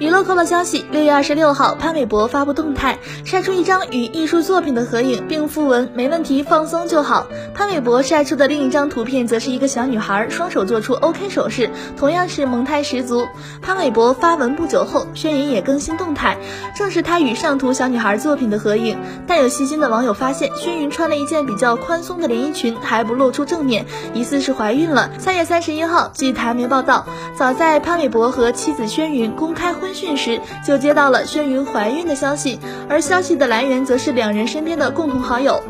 娱乐快报消息：六月二十六号，潘玮柏发布动态，晒出一张与艺术作品的合影，并附文“没问题，放松就好”。潘玮柏晒出的另一张图片，则是一个小女孩，双手做出 OK 手势，同样是萌态十足。潘玮柏发文不久后，轩云也更新动态，正是他与上图小女孩作品的合影。但有细心的网友发现，轩云穿了一件比较宽松的连衣裙，还不露出正面，疑似是怀孕了。三月三十一号，据台媒报道，早在潘玮柏和妻子轩云公开婚。讯时就接到了轩云怀孕的消息，而消息的来源则是两人身边的共同好友。